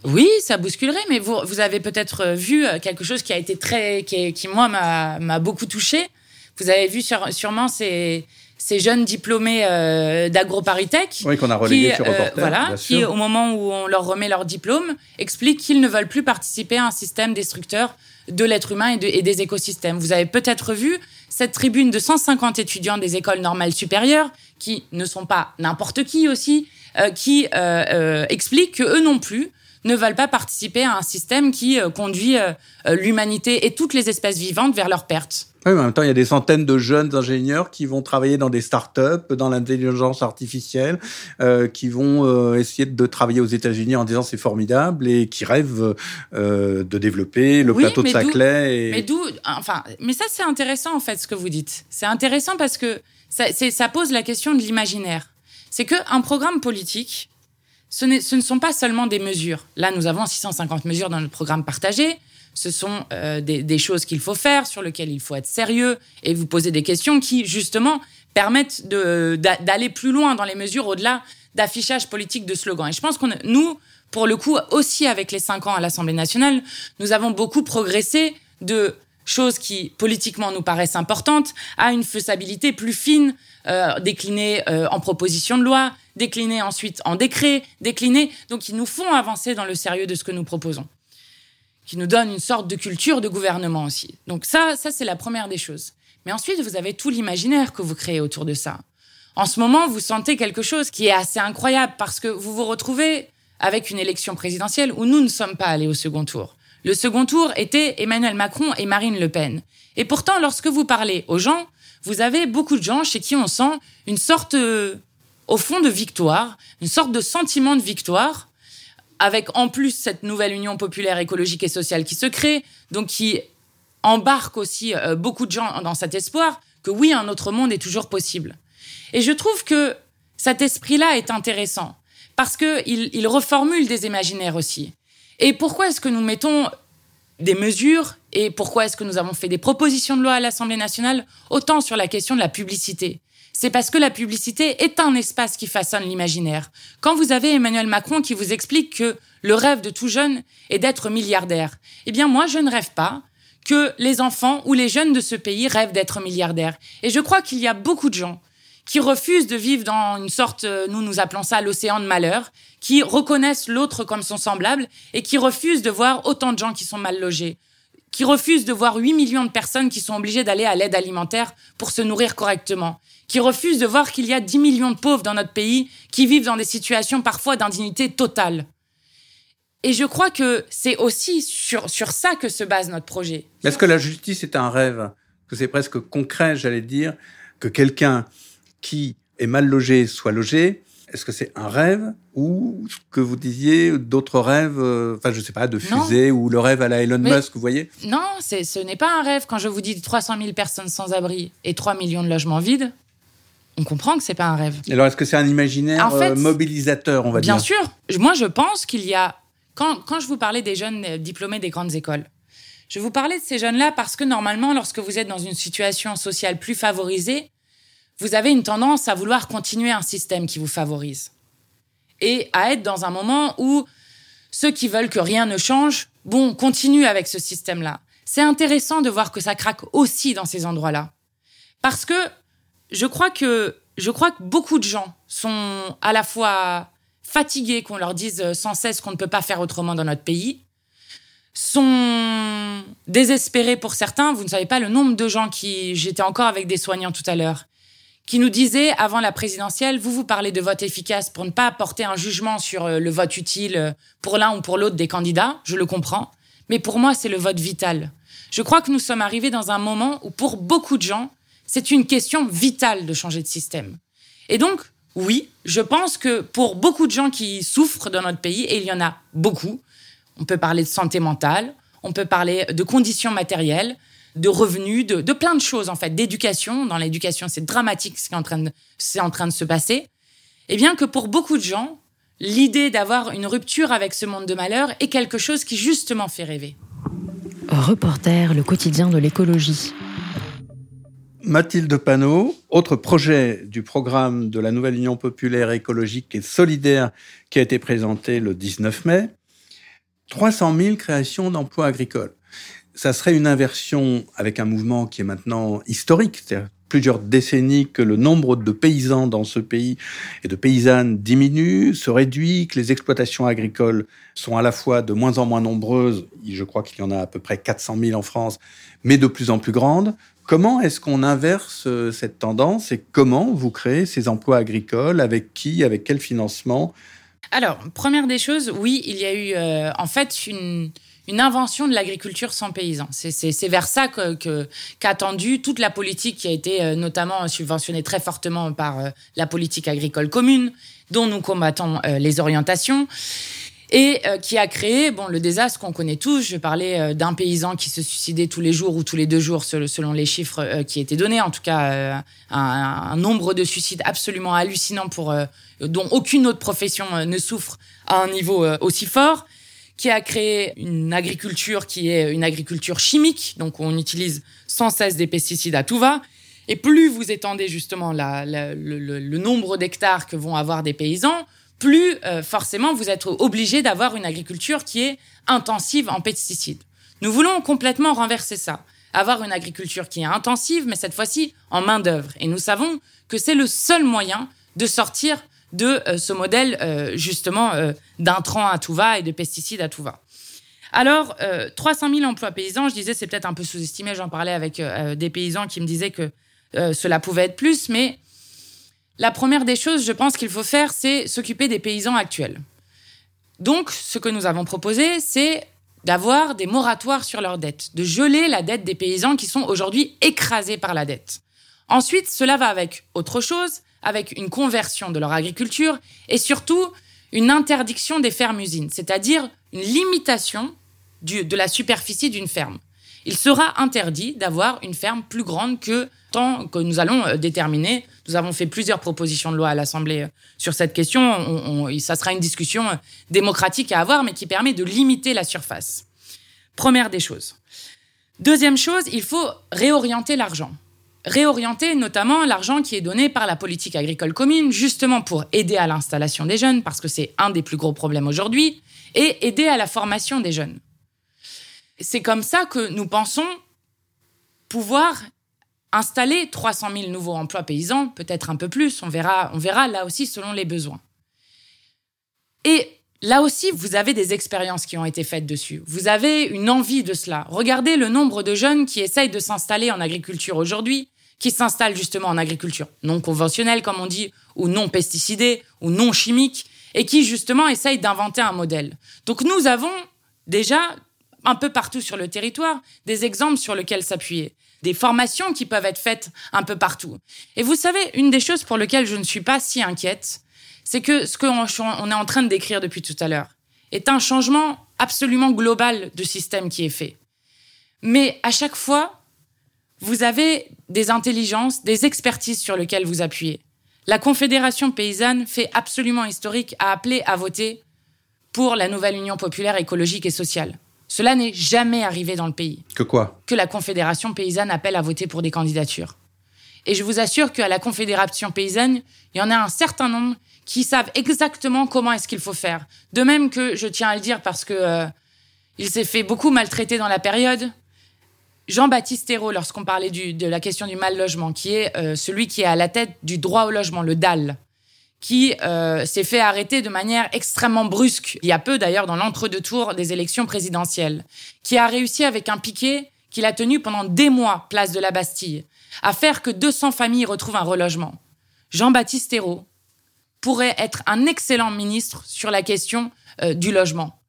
Oui, ça bousculerait, mais vous, vous avez peut-être vu quelque chose qui a été très, qui, qui moi, m'a beaucoup touché. Vous avez vu sur, sûrement ces, ces jeunes diplômés euh, d'AgroParisTech. Oui, qu'on a relayé sur euh, Reporter. voilà, bien qui, sûr. au moment où on leur remet leur diplôme, expliquent qu'ils ne veulent plus participer à un système destructeur de l'être humain et, de- et des écosystèmes. Vous avez peut-être vu cette tribune de 150 étudiants des écoles normales supérieures, qui ne sont pas n'importe qui aussi, euh, qui euh, euh, expliquent que eux non plus ne veulent pas participer à un système qui euh, conduit euh, euh, l'humanité et toutes les espèces vivantes vers leur perte. Oui, mais en même temps, il y a des centaines de jeunes ingénieurs qui vont travailler dans des startups, dans l'intelligence artificielle, euh, qui vont euh, essayer de travailler aux États-Unis en disant c'est formidable et qui rêvent euh, de développer le Oui, plateau de Saclay. Et... Mais d'où, enfin, mais ça c'est intéressant en fait ce que vous dites. C'est intéressant parce que ça, ça pose la question de l'imaginaire. C'est que un programme politique, ce, ne sont pas seulement des mesures. Là, nous avons 650 mesures dans notre programme partagé. Ce sont euh, des, choses qu'il faut faire, sur lesquelles il faut être sérieux et vous poser des questions qui, justement, permettent d'aller plus loin dans les mesures au-delà d'affichage politique de slogans. Et je pense qu'on, nous, pour le coup, aussi avec les cinq ans à l'Assemblée nationale, nous avons beaucoup progressé de choses qui politiquement nous paraissent importantes à une faisabilité plus fine, euh, déclinée euh, en proposition de loi, déclinée ensuite en décret, déclinée. Donc, ils nous font avancer dans le sérieux de ce que nous proposons, qui nous donne une sorte de culture de gouvernement aussi. Donc ça, ça c'est la première des choses. Mais ensuite, vous avez tout l'imaginaire que vous créez autour de ça. En ce moment, vous sentez quelque chose qui est assez incroyable parce que vous vous retrouvez avec une élection présidentielle où nous ne sommes pas allés au second tour. Le second tour était Emmanuel Macron et Marine Le Pen. Et pourtant, lorsque vous parlez aux gens, vous avez beaucoup de gens chez qui on sent une sorte, euh, au fond, de victoire, une sorte de sentiment de victoire, avec en plus cette nouvelle union populaire écologique et sociale qui se crée, donc qui embarque aussi euh, beaucoup de gens dans cet espoir que oui, un autre monde est toujours possible. Et je trouve que cet esprit-là est intéressant parce que il, il reformule des imaginaires aussi. Et pourquoi est-ce que nous mettons des mesures et pourquoi est-ce que nous avons fait des propositions de loi à l'Assemblée nationale autant sur la question de la publicité? C'est parce que la publicité est un espace qui façonne l'imaginaire. Quand vous avez Emmanuel Macron qui vous explique que le rêve de tout jeune est d'être milliardaire, eh bien moi je ne rêve pas que les enfants ou les jeunes de ce pays rêvent d'être milliardaires. Et je crois qu'il y a beaucoup de gens qui refusent de vivre dans une sorte, euh, nous nous appelons ça l'océan de malheur, qui reconnaissent l'autre comme son semblable et qui refusent de voir autant de gens qui sont mal logés, qui refusent de voir 8 millions de personnes qui sont obligées d'aller à l'aide alimentaire pour se nourrir correctement, qui refusent de voir qu'il y a 10 millions de pauvres dans notre pays qui vivent dans des situations parfois d'indignité totale. Et je crois que c'est aussi sur, sur ça que se base notre projet. Est-ce que la justice est un rêve? Que c'est presque concret, j'allais dire, que quelqu'un qui est mal logé soit logé Est-ce que c'est un rêve ou ce que vous disiez d'autres rêves euh, Enfin, je sais pas, de Non. fusée ou le rêve à la Elon Mais- Musk, vous voyez? Non, ce n'est pas un rêve. Quand je vous dis 300 000 personnes sans abri et 3 millions de logements vides, on comprend que c'est pas un rêve. Alors, est-ce que c'est un imaginaire En fait, euh, mobilisateur, on va Bien dire? sûr. Moi, je pense qu'il y a. Quand, quand je vous parlais des jeunes euh, diplômés des grandes écoles, je vous parlais de ces jeunes-là parce que normalement, lorsque vous êtes dans une situation sociale plus favorisée, vous avez une tendance à vouloir continuer un système qui vous favorise. Et à être dans un moment où ceux qui veulent que rien ne change, bon, continuent avec ce système-là. C'est intéressant de voir que ça craque aussi dans ces endroits-là. Parce que je crois que je crois que beaucoup de gens sont à la fois fatigués qu'on leur dise sans cesse qu'on ne peut pas faire autrement dans notre pays, sont désespérés pour certains. Vous ne savez pas le nombre de gens qui, j'étais encore avec des soignants tout à l'heure, qui nous disaient avant la présidentielle, vous vous parlez de vote efficace pour ne pas apporter un jugement sur euh, le vote utile euh, pour l'un ou pour l'autre des candidats, je le comprends, mais pour moi c'est le vote vital. Je crois que nous sommes arrivés dans un moment où pour beaucoup de gens, c'est une question vitale de changer de système. Et donc, oui, je pense que pour beaucoup de gens qui souffrent dans notre pays, et il y en a beaucoup, on peut parler de santé mentale, on peut parler de conditions matérielles, de revenus, de, plein de choses en fait, d'éducation. Dans l'éducation, c'est dramatique ce qui est en train de, c'est en train de se passer. Et bien que pour beaucoup de gens, l'idée d'avoir une rupture avec ce monde de malheur est quelque chose qui justement fait rêver. Reporter, le quotidien de l'écologie. Mathilde Panot, autre projet du programme de la nouvelle Union populaire écologique et solidaire qui a été présenté le 19 mai. 300 000 créations d'emplois agricoles. Ça serait une inversion avec un mouvement qui est maintenant historique, c'est-à-dire plusieurs décennies que le nombre de paysans dans ce pays et de paysannes diminue, se réduit, que les exploitations agricoles sont à la fois de moins en moins nombreuses, je crois qu'il y en a à peu près 400 000 en France, mais de plus en plus grandes. Comment est-ce qu'on inverse euh, cette tendance et comment vous créez ces emplois agricoles Avec qui Avec quel financement? Alors, première des choses, oui, il y a eu euh, en fait une, une invention de l'agriculture sans paysans. C'est vers ça que qu'a tendu toute la politique qui a été euh, notamment subventionnée très fortement par euh, la politique agricole commune, dont nous combattons euh, les orientations et qui a créé bon le désastre qu'on connaît tous. Je parlais d'un paysan qui se suicidait tous les jours ou tous les deux jours selon les chiffres qui étaient donnés. En tout cas, un, un, nombre de suicides absolument hallucinant pour dont aucune autre profession ne souffre à un niveau aussi fort qui a créé une agriculture qui est une agriculture chimique, donc on utilise sans cesse des pesticides à tout va. Et plus vous étendez justement le, nombre d'hectares que vont avoir des paysans, plus euh, forcément vous êtes obligé d'avoir une agriculture qui est intensive en pesticides. Nous voulons complètement renverser ça, avoir une agriculture qui est intensive, mais cette fois-ci en main d'œuvre. Et nous savons que c'est le seul moyen de sortir de euh, ce modèle euh, justement euh, d'intrants à tout va et de pesticides à tout va. Alors, 300 000 emplois paysans, je disais, c'est peut-être un peu sous-estimé. J'en parlais avec des paysans qui me disaient que cela pouvait être plus, mais la première des choses, je pense qu'il faut faire, c'est s'occuper des paysans actuels. Donc, ce que nous avons proposé, c'est d'avoir des moratoires sur leurs dettes, de geler la dette des paysans qui sont aujourd'hui écrasés par la dette. Ensuite, cela va avec autre chose, avec une conversion de leur agriculture et surtout une interdiction des fermes-usines, c'est-à-dire une limitation de la superficie d'une ferme. Il sera interdit d'avoir une ferme plus grande que tant que nous allons euh, déterminer. Nous avons fait plusieurs propositions de loi à l'Assemblée euh, sur cette question. ça sera une discussion euh, démocratique à avoir, mais qui permet de limiter la surface. Première des choses. Deuxième chose, il faut réorienter l'argent réorienter notamment l'argent qui est donné par la politique agricole commune, justement pour aider à l'installation des jeunes, parce que c'est un des plus gros problèmes aujourd'hui, et aider à la formation des jeunes. C'est comme ça que nous pensons pouvoir installer 300 000 nouveaux emplois paysans, peut-être un peu plus, on verra, on verra là aussi selon les besoins. Et Là aussi, vous avez des expériences qui ont été faites dessus. Vous avez une envie de cela. Regardez le nombre de jeunes qui essayent de s'installer en agriculture aujourd'hui, qui s'installent justement en agriculture non conventionnelle, comme on dit, ou non pesticidée, ou non chimique, et qui justement essayent d'inventer un modèle. Donc nous avons déjà, un peu partout sur le territoire, des exemples sur lesquels s'appuyer des formations qui peuvent être faites un peu partout. Et vous savez, une des choses pour lesquelles je ne suis pas si inquiète, c'est que ce qu'on est en train de décrire depuis tout à l'heure est un changement absolument global de système qui est fait. Mais à chaque fois, vous avez des intelligences, des expertises sur lesquelles vous appuyez. La Confédération paysanne fait absolument historique à appeler à voter pour la nouvelle Union populaire écologique et sociale. Cela n'est jamais arrivé dans le pays. Que quoi? Que la Confédération paysanne appelle à voter pour des candidatures. Et je vous assure qu'à la Confédération paysanne, il y en a un certain nombre qui savent exactement comment est-ce qu'il faut faire. De même que, je tiens à le dire parce que euh, il s'est fait beaucoup maltraiter dans la période, Jean-Baptiste Hérault, lorsqu'on parlait de la question du mal logement, qui est euh, celui qui est à la tête du droit au logement, le DAL, qui euh, s'est fait arrêter de manière extrêmement brusque, il y a peu d'ailleurs dans l'entre-deux tours des élections présidentielles, qui a réussi avec un piquet qu'il a tenu pendant des mois, place de la Bastille, à faire que 200 familles retrouvent un relogement. Jean-Baptiste Hérault, pourrait être un excellent ministre sur la question euh, du logement.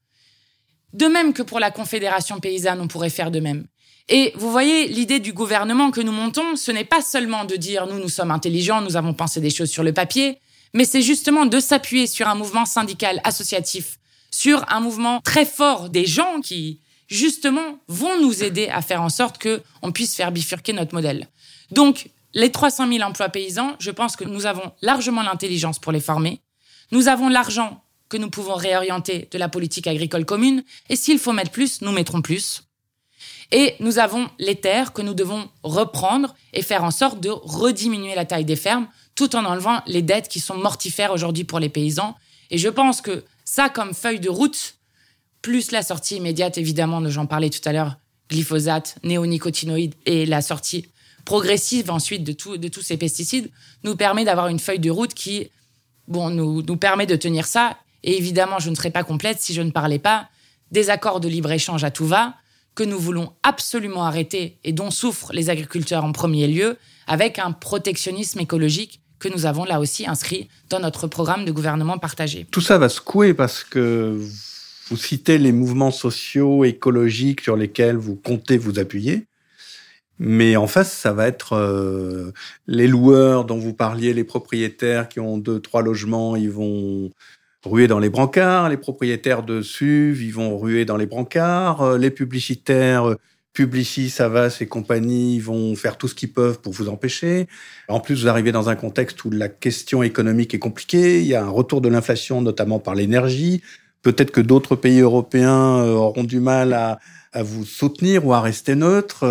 De même que pour la Confédération paysanne, on pourrait faire de même. Et vous voyez, l'idée du gouvernement que nous montons, ce n'est pas seulement de dire nous, nous sommes intelligents, nous avons pensé des choses sur le papier, mais c'est justement de s'appuyer sur un mouvement syndical associatif, sur un mouvement très fort des gens qui, justement, vont nous aider à faire en sorte que on puisse faire bifurquer notre modèle. Donc, les 300 000 emplois paysans, je pense que nous avons largement l'intelligence pour les former. Nous avons l'argent que nous pouvons réorienter de la politique agricole commune. Et s'il faut mettre plus, nous mettrons plus. Et nous avons les terres que nous devons reprendre et faire en sorte de rediminuer la taille des fermes tout en enlevant les dettes qui sont mortifères aujourd'hui pour les paysans. Et je pense que ça, comme feuille de route, plus la sortie immédiate, évidemment, de j'en parlais tout à l'heure, glyphosate, néonicotinoïdes et la sortie progressive ensuite de, de tous ces pesticides, nous permet d'avoir une feuille de route qui bon, nous, nous permet de tenir ça. Et évidemment, je ne serais pas complète si je ne parlais pas des accords de libre-échange à tout va, que nous voulons absolument arrêter et dont souffrent les agriculteurs en premier lieu, avec un protectionnisme écologique que nous avons là aussi inscrit dans notre programme de gouvernement partagé. Tout ça va secouer parce que vous citez les mouvements sociaux, écologiques sur lesquels vous comptez vous appuyer. Mais en face, ça va être euh, les loueurs dont vous parliez, les propriétaires qui ont deux, trois logements, ils vont ruer dans les brancards. Les propriétaires de SUV, ils vont ruer dans les brancards. Euh, les publicitaires, euh, Publicis, Savas et compagnie vont faire tout ce qu'ils peuvent pour vous empêcher. En plus, vous arrivez dans un contexte où la question économique est compliquée. Il y a un retour de l'inflation, notamment par l'énergie. Peut-être que d'autres pays européens auront du mal à, à vous soutenir ou à rester neutres.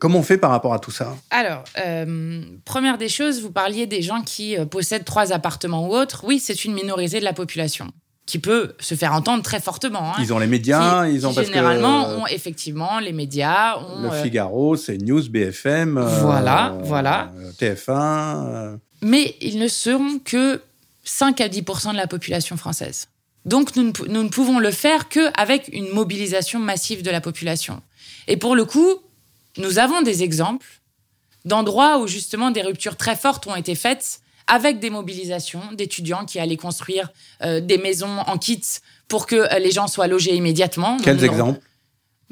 Comment on fait par rapport à tout ça Alors, euh, première des choses, vous parliez des gens qui euh, possèdent trois appartements ou autres. Oui, c'est une minorité de la population qui peut se faire entendre très fortement. Hein. Ils ont les médias, ils ont généralement ont effectivement les médias. Ont, le euh, Figaro, c'est News, BFM. Voilà, voilà. TF1. Mais ils ne seront que 5 à 10% de la population française. Donc nous ne, nous ne pouvons le faire qu'avec une mobilisation massive de la population. Et pour le coup, nous avons des exemples d'endroits où justement des ruptures très fortes ont été faites avec des mobilisations d'étudiants qui allaient construire euh, des maisons en kit pour que euh, les gens soient logés immédiatement. Quels exemples?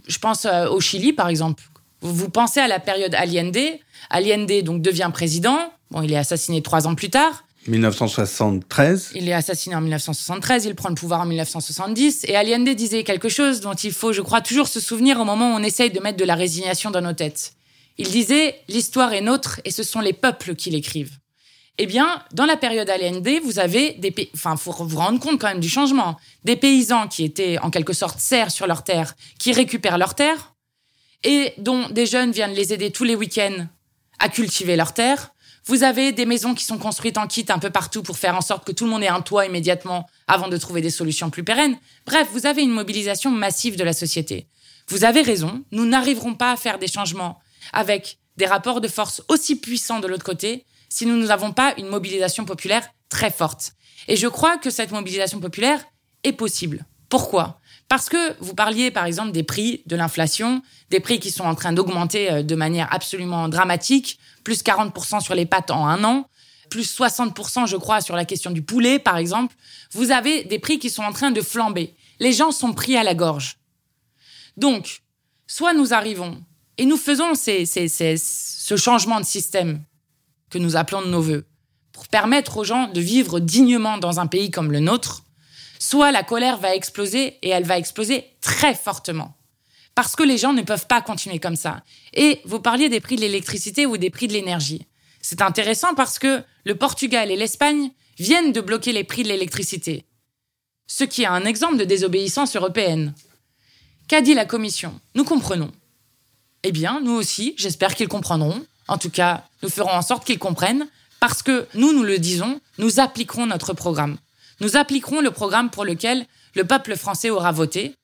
Je pense euh, au Chili, par exemple. Vous pensez à la période Allende. Allende donc devient président. Bon, il est assassiné trois ans plus tard. 1973. Il est assassiné en 1973, il prend le pouvoir en 1970, et Allende disait quelque chose dont il faut, je crois, toujours se souvenir au moment où on essaye de mettre de la résignation dans nos têtes. Il disait, l'histoire est nôtre et ce sont les peuples qui l'écrivent. Eh bien, dans la période Allende, vous avez des enfin, faut vous rendre compte quand même du changement. Des paysans qui étaient en quelque sorte serfs sur leurs terres, qui récupèrent leurs terres, et dont des jeunes viennent les aider tous les week-ends à cultiver leurs terres, vous avez des maisons qui sont construites en kit un peu partout pour faire en sorte que tout le monde ait un toit immédiatement avant de trouver des solutions plus pérennes. Bref, vous avez une mobilisation massive de la société. Vous avez raison, nous n'arriverons pas à faire des changements avec des rapports de force aussi puissants de l'autre côté si nous n'avons pas une mobilisation populaire très forte. Et je crois que cette mobilisation populaire est possible. Pourquoi? Parce que vous parliez par exemple des prix, de l'inflation, des prix qui sont en train d'augmenter euh, de manière absolument dramatique plus 40% sur les pâtes en un an, plus 60% je crois sur la question du poulet par exemple, vous avez des prix qui sont en train de flamber. Les gens sont pris à la gorge. Donc, soit nous arrivons et nous faisons ce changement de système que nous appelons de nos voeux pour permettre aux gens de vivre dignement dans un pays comme le nôtre, soit la colère va exploser et elle va exploser très fortement parce que les gens ne peuvent pas continuer comme ça. Et vous parliez des prix de l'électricité ou des prix de l'énergie. C'est intéressant parce que le Portugal et l'Espagne viennent de bloquer les prix de l'électricité, ce qui est un exemple de désobéissance européenne. Qu'a dit la Commission? Nous comprenons. Eh bien, nous aussi, j'espère qu'ils comprendront. En tout cas, nous ferons en sorte qu'ils comprennent, parce que nous, nous le disons, nous appliquerons notre programme. Nous appliquerons le programme pour lequel le peuple français aura voté,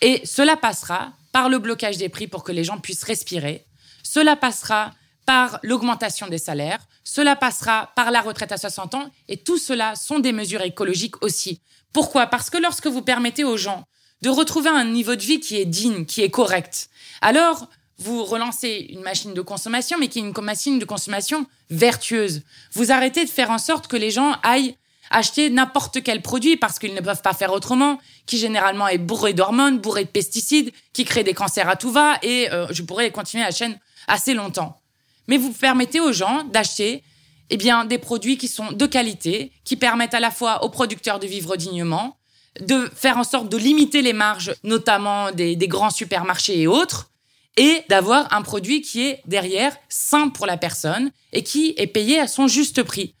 et cela passera par le blocage des prix pour que les gens puissent respirer. Cela passera par l'augmentation des salaires. Cela passera par la retraite à 60 ans. Et tout cela sont des mesures écologiques aussi. Pourquoi? Parce que lorsque vous permettez aux gens de retrouver un niveau de vie qui est digne, qui est correct, alors vous relancez une machine de consommation, mais qui est une machine de consommation vertueuse. Vous arrêtez de faire en sorte que les gens aillent acheter n'importe quel produit parce qu'ils ne peuvent pas faire autrement, qui généralement est bourré d'hormones, bourré de pesticides, qui crée des cancers à tout va, et euh, je pourrais continuer la chaîne assez longtemps. Mais vous permettez aux gens d'acheter eh bien, des produits qui sont de qualité, qui permettent à la fois aux producteurs de vivre dignement, de faire en sorte de limiter les marges, notamment des, des grands supermarchés et autres, et d'avoir un produit qui est derrière sain pour la personne et qui est payé à son juste prix.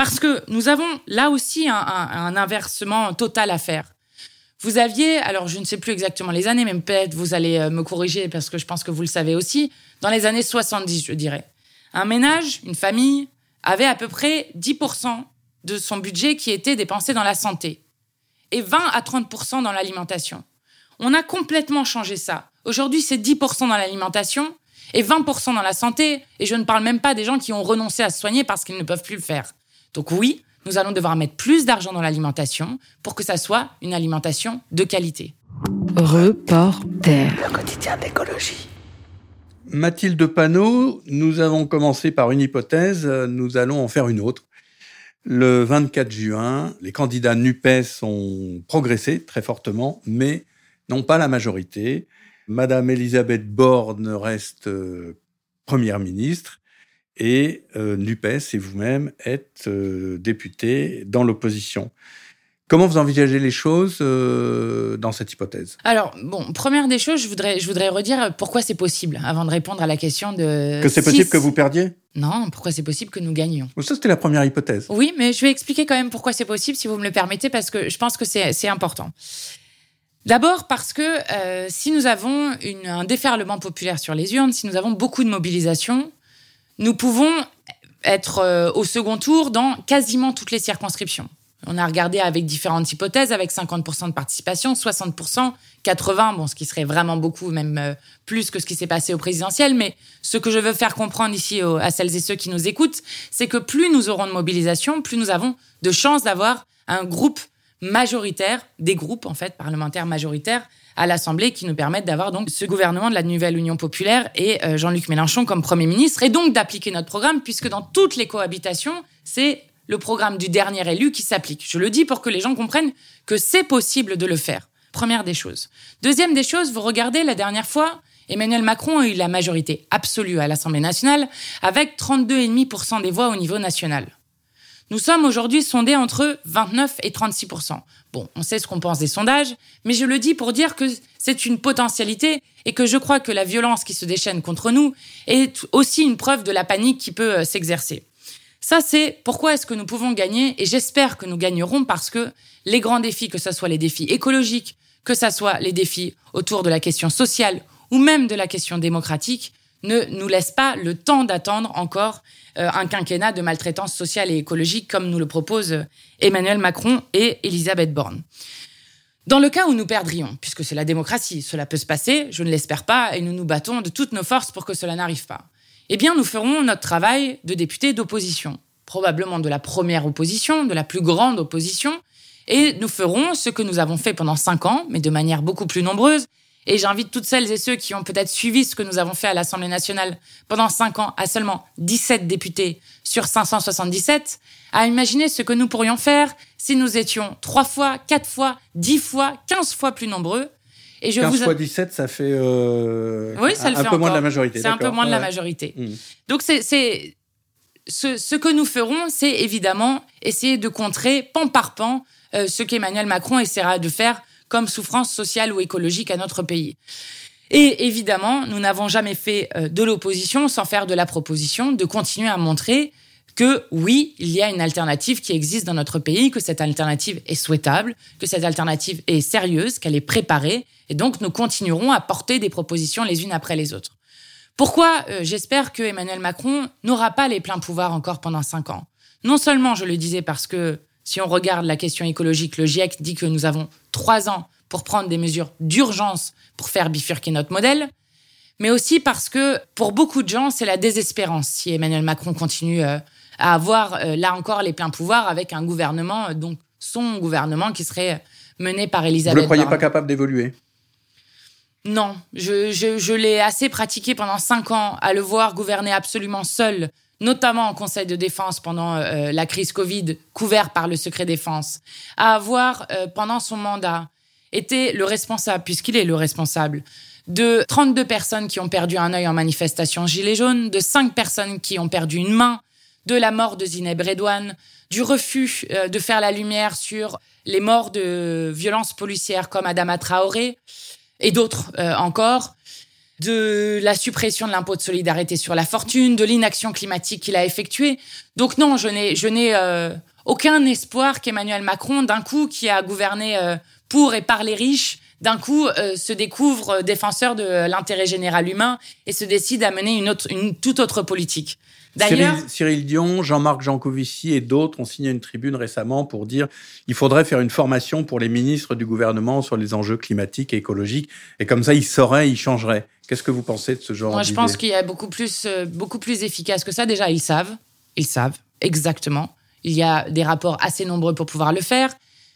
Parce que nous avons là aussi un, inversement total à faire. Vous aviez, alors je ne sais plus exactement les années, mais peut-être vous allez euh, me corriger parce que je pense que vous le savez aussi, dans les années 70, je dirais. Un ménage, une famille, avait à peu près 10% de son budget qui était dépensé dans la santé et 20 à 30% dans l'alimentation. On a complètement changé ça. Aujourd'hui, c'est 10% dans l'alimentation et 20% dans la santé, et je ne parle même pas des gens qui ont renoncé à se soigner parce qu'ils ne peuvent plus le faire. Donc oui, nous allons devoir mettre plus d'argent dans l'alimentation pour que ça soit une alimentation de qualité. Reporter. Le quotidien d'écologie. Mathilde Panot, nous avons commencé par une hypothèse, nous allons en faire une autre. Le 24 juin, les candidats NUPES ont progressé très fortement, mais n'ont pas la majorité. Madame Elisabeth Borne reste euh, première ministre et euh, NUPES et vous-même êtes euh, député dans l'opposition. Comment vous envisagez les choses euh, dans cette hypothèse? Alors, bon, première des choses, je voudrais, je voudrais redire pourquoi c'est possible avant de répondre à la question de. Que c'est possible que vous perdiez? Non, pourquoi c'est possible que nous gagnions? Ça, c'était la première hypothèse. Oui, mais je vais expliquer quand même pourquoi c'est possible, si vous me le permettez, parce que je pense que c'est important. D'abord parce que euh, si nous avons une, un déferlement populaire sur les urnes, si nous avons beaucoup de mobilisation, nous pouvons être euh, au second tour dans quasiment toutes les circonscriptions. On a regardé avec différentes hypothèses, avec 50% de participation, 60%, 80%, bon, ce qui serait vraiment beaucoup, même euh, plus que ce qui s'est passé au présidentiel. Mais ce que je veux faire comprendre ici à celles et ceux qui nous écoutent, c'est que plus nous aurons de mobilisation, plus nous avons de chances d'avoir un groupe majoritaire, des groupes en fait parlementaires majoritaires à l'Assemblée qui nous permettent d'avoir donc ce gouvernement de la nouvelle Union populaire et euh, Jean-Luc Mélenchon comme Premier ministre et donc d'appliquer notre programme puisque dans toutes les cohabitations, c'est le programme du dernier élu qui s'applique. Je le dis pour que les gens comprennent que c'est possible de le faire. Première des choses. Deuxième des choses, vous regardez la dernière fois, Emmanuel Macron a eu la majorité absolue à l'Assemblée nationale avec 32,5% des voix au niveau national. Nous sommes aujourd'hui sondés entre 29 et 36% Bon, on sait ce qu'on pense des sondages, mais je le dis pour dire que c'est une potentialité et que je crois que la violence qui se déchaîne contre nous est aussi une preuve de la panique qui peut euh, s'exercer. Ça, c'est pourquoi est-ce que nous pouvons gagner et j'espère que nous gagnerons parce que les grands défis, que ce soit les défis écologiques, que ce soit les défis autour de la question sociale ou même de la question démocratique, ne nous laissent pas le temps d'attendre encore euh, un quinquennat de maltraitance sociale et écologique comme nous le proposent Emmanuel Macron et Elisabeth Borne. Dans le cas où nous perdrions, puisque c'est la démocratie, cela peut se passer, je ne l'espère pas, et nous nous battons de toutes nos forces pour que cela n'arrive pas, eh bien nous ferons notre travail de député d'opposition, probablement de la première opposition, de la plus grande opposition, et nous ferons ce que nous avons fait pendant cinq ans, mais de manière beaucoup plus nombreuse, et j'invite toutes celles et ceux qui ont peut-être suivi ce que nous avons fait à l'Assemblée nationale pendant cinq ans à seulement 17 députés sur 577 à imaginer ce que nous pourrions faire si nous étions trois fois, quatre fois, dix fois, quinze fois plus nombreux. Et je 15 vous... fois 17, ça fait euh, oui, ça un, le fait peu moins de la majorité. C'est un peu moins de la majorité. Mmh. Donc c'est ce, ce, que nous ferons, c'est évidemment essayer de contrer pan par pan euh, ce qu'Emmanuel Macron essaiera de faire comme souffrance sociale ou écologique à notre pays. Et évidemment, nous n'avons jamais fait euh, de l'opposition sans faire de la proposition, de continuer à montrer que oui, il y a une alternative qui existe dans notre pays, que cette alternative est souhaitable, que cette alternative est sérieuse, qu'elle est préparée, et donc nous continuerons à porter des propositions les unes après les autres. Pourquoi euh, j'espère que Emmanuel Macron n'aura pas les pleins pouvoirs encore pendant cinq ans? Non seulement, je le disais, parce que si on regarde la question écologique, le GIEC dit que nous avons trois ans pour prendre des mesures d'urgence pour faire bifurquer notre modèle, mais aussi parce que pour beaucoup de gens, c'est la désespérance si Emmanuel Macron continue euh, à avoir euh, là encore les pleins pouvoirs avec un gouvernement, euh, donc son gouvernement qui serait mené par Elisabeth. Vous ne le croyez pas capable d'évoluer? Non, je, je, je l'ai assez pratiqué pendant cinq ans à le voir gouverner absolument seul notamment en Conseil de défense pendant euh, la crise Covid, couvert par le secret défense, à avoir, euh, pendant son mandat, été le responsable, puisqu'il est le responsable, de 32 personnes qui ont perdu un œil en manifestation gilet jaune, de 5 personnes qui ont perdu une main, de la mort de Zineb Redouane, du refus euh, de faire la lumière sur les morts de violences policières comme Adama Traoré et d'autres encore, de la suppression de l'impôt de solidarité sur la fortune, de l'inaction climatique qu'il a effectuée. Donc non, je n'ai, je n'ai euh, aucun espoir qu'Emmanuel Macron, d'un coup, qui a gouverné euh, pour et par les riches, d'un coup euh, se découvre défenseur de l'intérêt général humain et se décide à mener une, autre, une toute autre politique. D'ailleurs, Cyril, Dion, Jean-Marc Jancovici et d'autres ont signé une tribune récemment pour dire il faudrait faire une formation pour les ministres du gouvernement sur les enjeux climatiques et écologiques et comme ça ils sauraient, ils changeraient. Qu'est-ce que vous pensez de ce genre Moi, je pense qu'il y a beaucoup plus, euh, beaucoup plus efficace que ça. Déjà, ils savent, ils savent exactement. Il y a des rapports assez nombreux pour pouvoir le faire.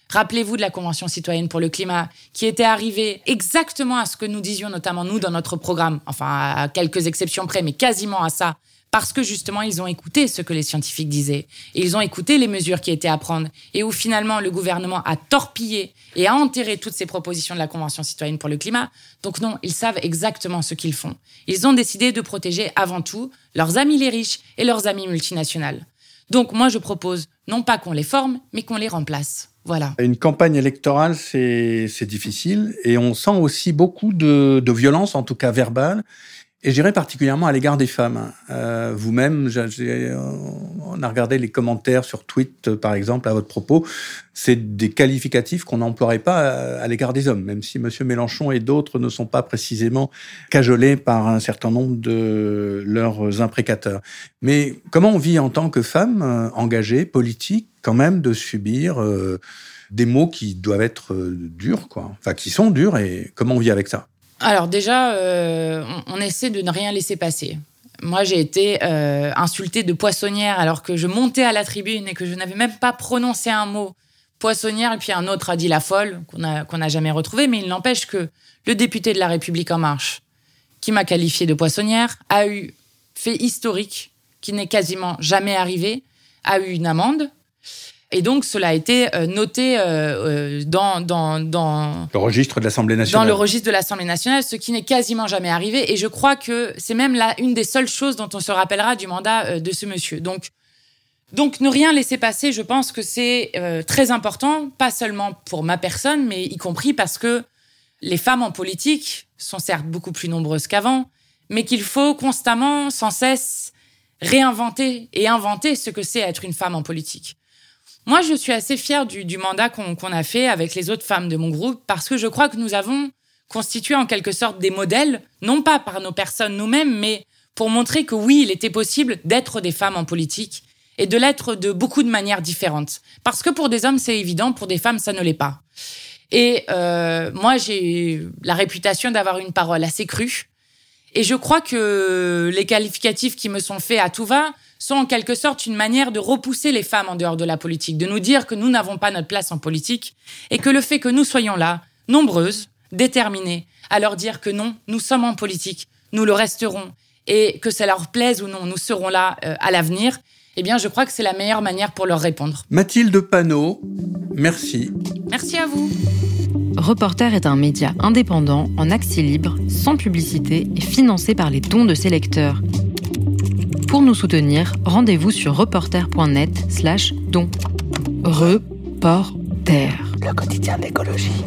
Rappelez-vous de la Convention citoyenne pour le climat, qui était arrivée exactement à ce que nous disions, notamment nous, dans notre programme, enfin à quelques exceptions près, mais quasiment à ça, parce que justement, ils ont écouté ce que les scientifiques disaient, et ils ont écouté les mesures qui étaient à prendre, et où finalement le gouvernement a torpillé et a enterré toutes ces propositions de la Convention citoyenne pour le climat. Donc non, ils savent exactement ce qu'ils font. Ils ont décidé de protéger avant tout leurs amis les riches et leurs amis multinationales. Donc moi, je propose non pas qu'on les forme, mais qu'on les remplace. Voilà. Une campagne électorale, c'est difficile et on sent aussi beaucoup de, de violence, en tout cas verbale. Et je particulièrement à l'égard des femmes. Euh, Vous-même, on a regardé les commentaires sur Twitter, par exemple, à votre propos. C'est des qualificatifs qu'on n'emploierait pas à, l'égard des hommes, même si M. Mélenchon et d'autres ne sont pas précisément cajolés par un certain nombre de leurs imprécateurs. Mais comment on vit en tant que femme euh, engagée, politique, quand même, de subir euh, des mots qui doivent être euh, durs, quoi. Enfin, qui sont durs, et comment on vit avec ça? Alors déjà, euh, on, essaie de ne rien laisser passer. Moi, j'ai été euh, insultée de poissonnière alors que je montais à la tribune et que je n'avais même pas prononcé un mot. Poissonnière, et puis un autre a dit la folle, qu'on n'a jamais retrouvé, mais il n'empêche que le député de La République En Marche, qui m'a qualifié de poissonnière, a eu fait historique qui n'est quasiment jamais arrivé, a eu une amende et donc, cela a été euh, noté euh, euh, dans, dans, dans le registre de l'Assemblée nationale. Dans le registre de l'Assemblée nationale, ce qui n'est quasiment jamais arrivé. Et je crois que c'est même là une des seules choses dont on se rappellera du mandat de ce monsieur. Donc, donc, ne rien laisser passer, je pense que c'est très important, pas seulement pour ma personne, mais y compris parce que les femmes en politique sont certes beaucoup plus nombreuses qu'avant, mais qu'il faut constamment, sans cesse, réinventer et inventer ce que c'est être une femme en politique. Moi, je suis assez fière du, mandat qu'on a fait avec les autres femmes de mon groupe parce que je crois que nous avons constitué en quelque sorte des modèles, non pas par nos personnes nous-mêmes, mais pour montrer que oui, il était possible d'être des femmes en politique et de l'être de beaucoup de manières différentes. Parce que pour des hommes, c'est évident, pour des femmes, ça ne l'est pas. Et euh, moi, j'ai la réputation d'avoir une parole assez crue. Et je crois que les qualificatifs qui me sont faits à tout va sont en quelque sorte une manière de repousser les femmes en dehors de la politique, de nous dire que nous n'avons pas notre place en politique et que le fait que nous soyons là, nombreuses, déterminées, à leur dire que non, nous sommes en politique, nous le resterons et que ça leur plaise ou non, nous serons là euh, à l'avenir, eh bien, je crois que c'est la meilleure manière pour leur répondre. Mathilde Panot, merci. Merci à vous. Reporter est un média indépendant, en accès libre, sans publicité et financé par les dons de ses lecteurs. Pour nous soutenir, rendez-vous sur reporter.net slash don. Reporter. Le quotidien d'écologie.